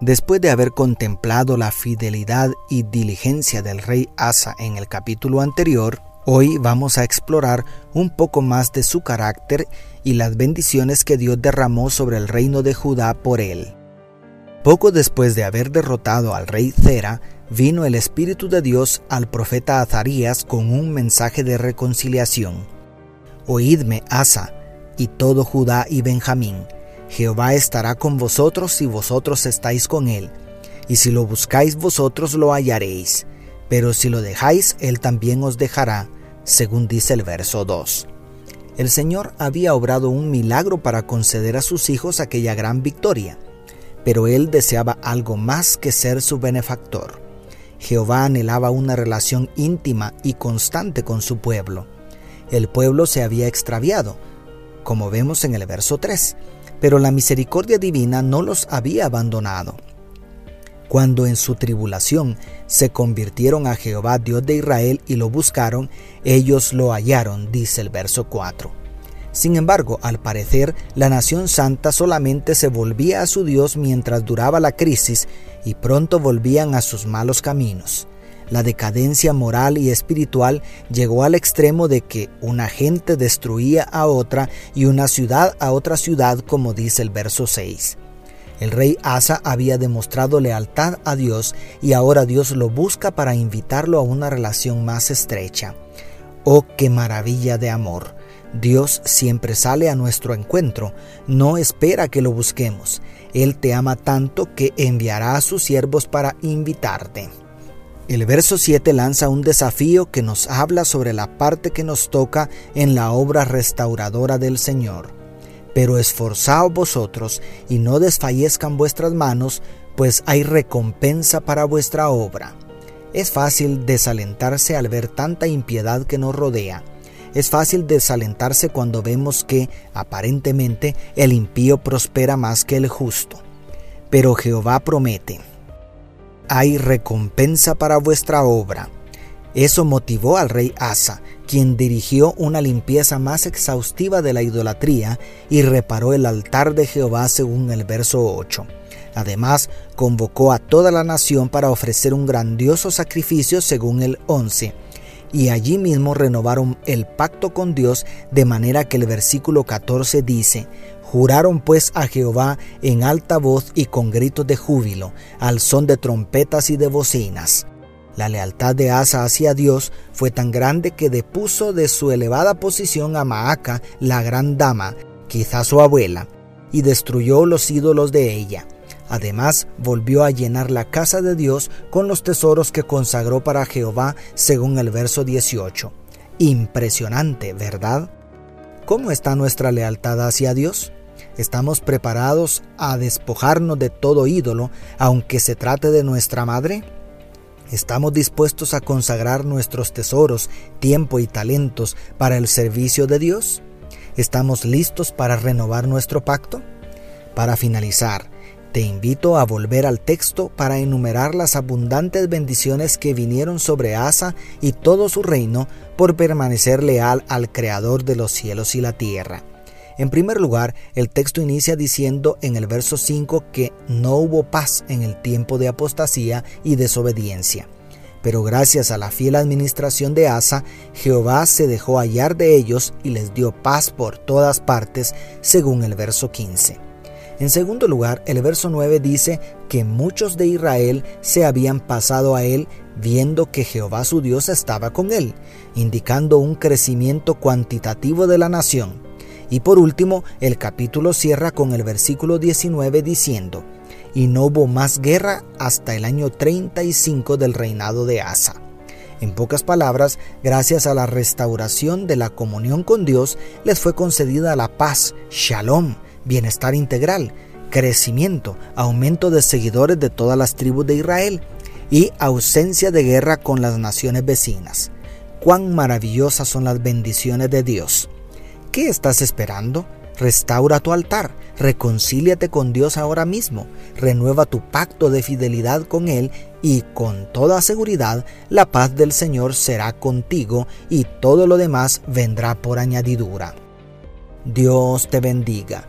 Después de haber contemplado la fidelidad y diligencia del rey Asa en el capítulo anterior, hoy vamos a explorar un poco más de su carácter y las bendiciones que Dios derramó sobre el reino de Judá por él. Poco después de haber derrotado al rey Zera, vino el Espíritu de Dios al profeta Azarías con un mensaje de reconciliación. Oídme, Asa, y todo Judá y Benjamín, Jehová estará con vosotros si vosotros estáis con él, y si lo buscáis vosotros lo hallaréis, pero si lo dejáis, él también os dejará, según dice el verso 2. El Señor había obrado un milagro para conceder a sus hijos aquella gran victoria, pero él deseaba algo más que ser su benefactor. Jehová anhelaba una relación íntima y constante con su pueblo. El pueblo se había extraviado, como vemos en el verso 3, pero la misericordia divina no los había abandonado. Cuando en su tribulación se convirtieron a Jehová Dios de Israel y lo buscaron, ellos lo hallaron, dice el verso 4. Sin embargo, al parecer, la nación santa solamente se volvía a su Dios mientras duraba la crisis y pronto volvían a sus malos caminos. La decadencia moral y espiritual llegó al extremo de que una gente destruía a otra y una ciudad a otra ciudad, como dice el verso 6. El rey Asa había demostrado lealtad a Dios y ahora Dios lo busca para invitarlo a una relación más estrecha. Oh, qué maravilla de amor. Dios siempre sale a nuestro encuentro, no espera que lo busquemos. Él te ama tanto que enviará a sus siervos para invitarte. El verso 7 lanza un desafío que nos habla sobre la parte que nos toca en la obra restauradora del Señor. Pero esforzaos vosotros y no desfallezcan vuestras manos, pues hay recompensa para vuestra obra. Es fácil desalentarse al ver tanta impiedad que nos rodea. Es fácil desalentarse cuando vemos que, aparentemente, el impío prospera más que el justo. Pero Jehová promete, hay recompensa para vuestra obra. Eso motivó al rey Asa, quien dirigió una limpieza más exhaustiva de la idolatría y reparó el altar de Jehová según el verso 8. Además, convocó a toda la nación para ofrecer un grandioso sacrificio según el 11. Y allí mismo renovaron el pacto con Dios de manera que el versículo 14 dice, Juraron pues a Jehová en alta voz y con gritos de júbilo, al son de trompetas y de bocinas. La lealtad de Asa hacia Dios fue tan grande que depuso de su elevada posición a Maaca, la gran dama, quizá su abuela, y destruyó los ídolos de ella. Además, volvió a llenar la casa de Dios con los tesoros que consagró para Jehová, según el verso 18. Impresionante, ¿verdad? ¿Cómo está nuestra lealtad hacia Dios? ¿Estamos preparados a despojarnos de todo ídolo, aunque se trate de nuestra madre? ¿Estamos dispuestos a consagrar nuestros tesoros, tiempo y talentos para el servicio de Dios? ¿Estamos listos para renovar nuestro pacto? Para finalizar, te invito a volver al texto para enumerar las abundantes bendiciones que vinieron sobre Asa y todo su reino por permanecer leal al Creador de los cielos y la tierra. En primer lugar, el texto inicia diciendo en el verso 5 que no hubo paz en el tiempo de apostasía y desobediencia. Pero gracias a la fiel administración de Asa, Jehová se dejó hallar de ellos y les dio paz por todas partes, según el verso 15. En segundo lugar, el verso 9 dice que muchos de Israel se habían pasado a él viendo que Jehová su Dios estaba con él, indicando un crecimiento cuantitativo de la nación. Y por último, el capítulo cierra con el versículo 19 diciendo, y no hubo más guerra hasta el año 35 del reinado de Asa. En pocas palabras, gracias a la restauración de la comunión con Dios, les fue concedida la paz, shalom, bienestar integral, crecimiento, aumento de seguidores de todas las tribus de Israel. y ausencia de guerra con las naciones vecinas. Cuán maravillosas son las bendiciones de Dios. ¿Qué estás esperando? Restaura tu altar, reconcíliate con Dios ahora mismo, renueva tu pacto de fidelidad con Él y con toda seguridad la paz del Señor será contigo y todo lo demás vendrá por añadidura. Dios te bendiga,